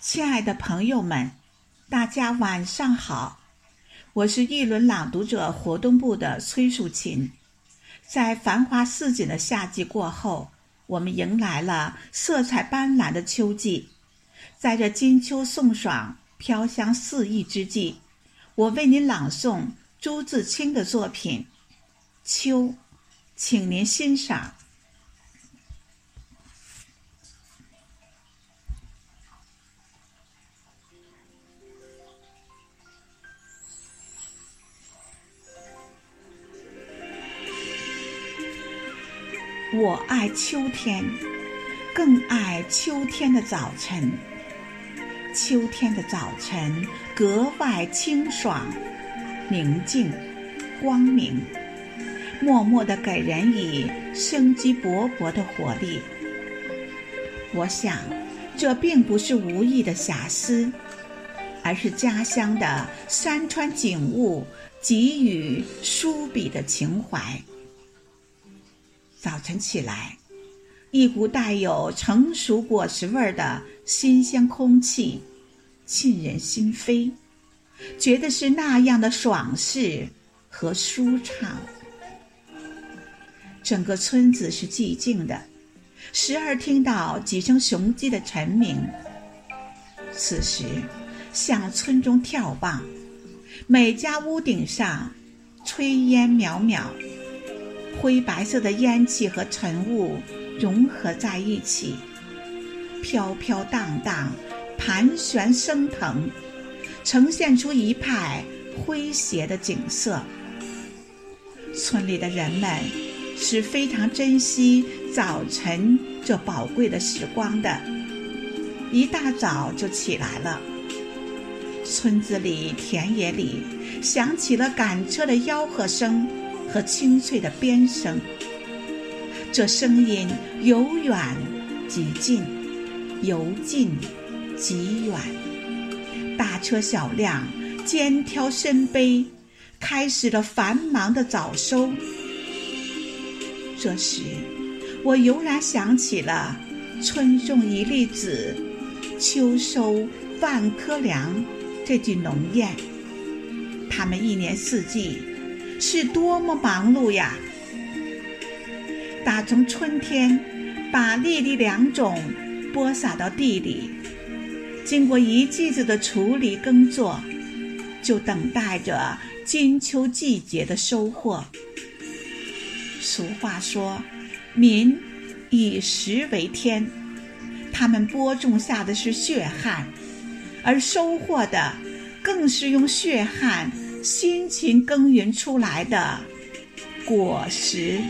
亲爱的朋友们，大家晚上好！我是一轮朗读者活动部的崔淑琴。在繁花似锦的夏季过后，我们迎来了色彩斑斓的秋季。在这金秋送爽、飘香四溢之际，我为您朗诵朱自清的作品《秋》，请您欣赏。我爱秋天，更爱秋天的早晨。秋天的早晨格外清爽、宁静、光明，默默地给人以生机勃勃的活力。我想，这并不是无意的遐思，而是家乡的山川景物给予书笔的情怀。早晨起来，一股带有成熟果实味儿的新鲜空气沁人心扉，觉得是那样的爽适和舒畅。整个村子是寂静的，时而听到几声雄鸡的晨鸣。此时，向村中眺望，每家屋顶上炊烟袅袅。灰白色的烟气和尘雾融合在一起，飘飘荡荡，盘旋升腾，呈现出一派诙谐的景色。村里的人们是非常珍惜早晨这宝贵的时光的，一大早就起来了。村子里、田野里响起了赶车的吆喝声。和清脆的鞭声，这声音由远及近，由近及远。大车小辆肩挑身背，开始了繁忙的早收。这时，我油然想起了“春种一粒子，秋收万颗粮”这句农谚。他们一年四季。是多么忙碌呀！打从春天把粒粒良种播撒到地里，经过一季子的处理耕作，就等待着金秋季节的收获。俗话说：“民以食为天”，他们播种下的是血汗，而收获的更是用血汗。辛勤耕耘出来的果实。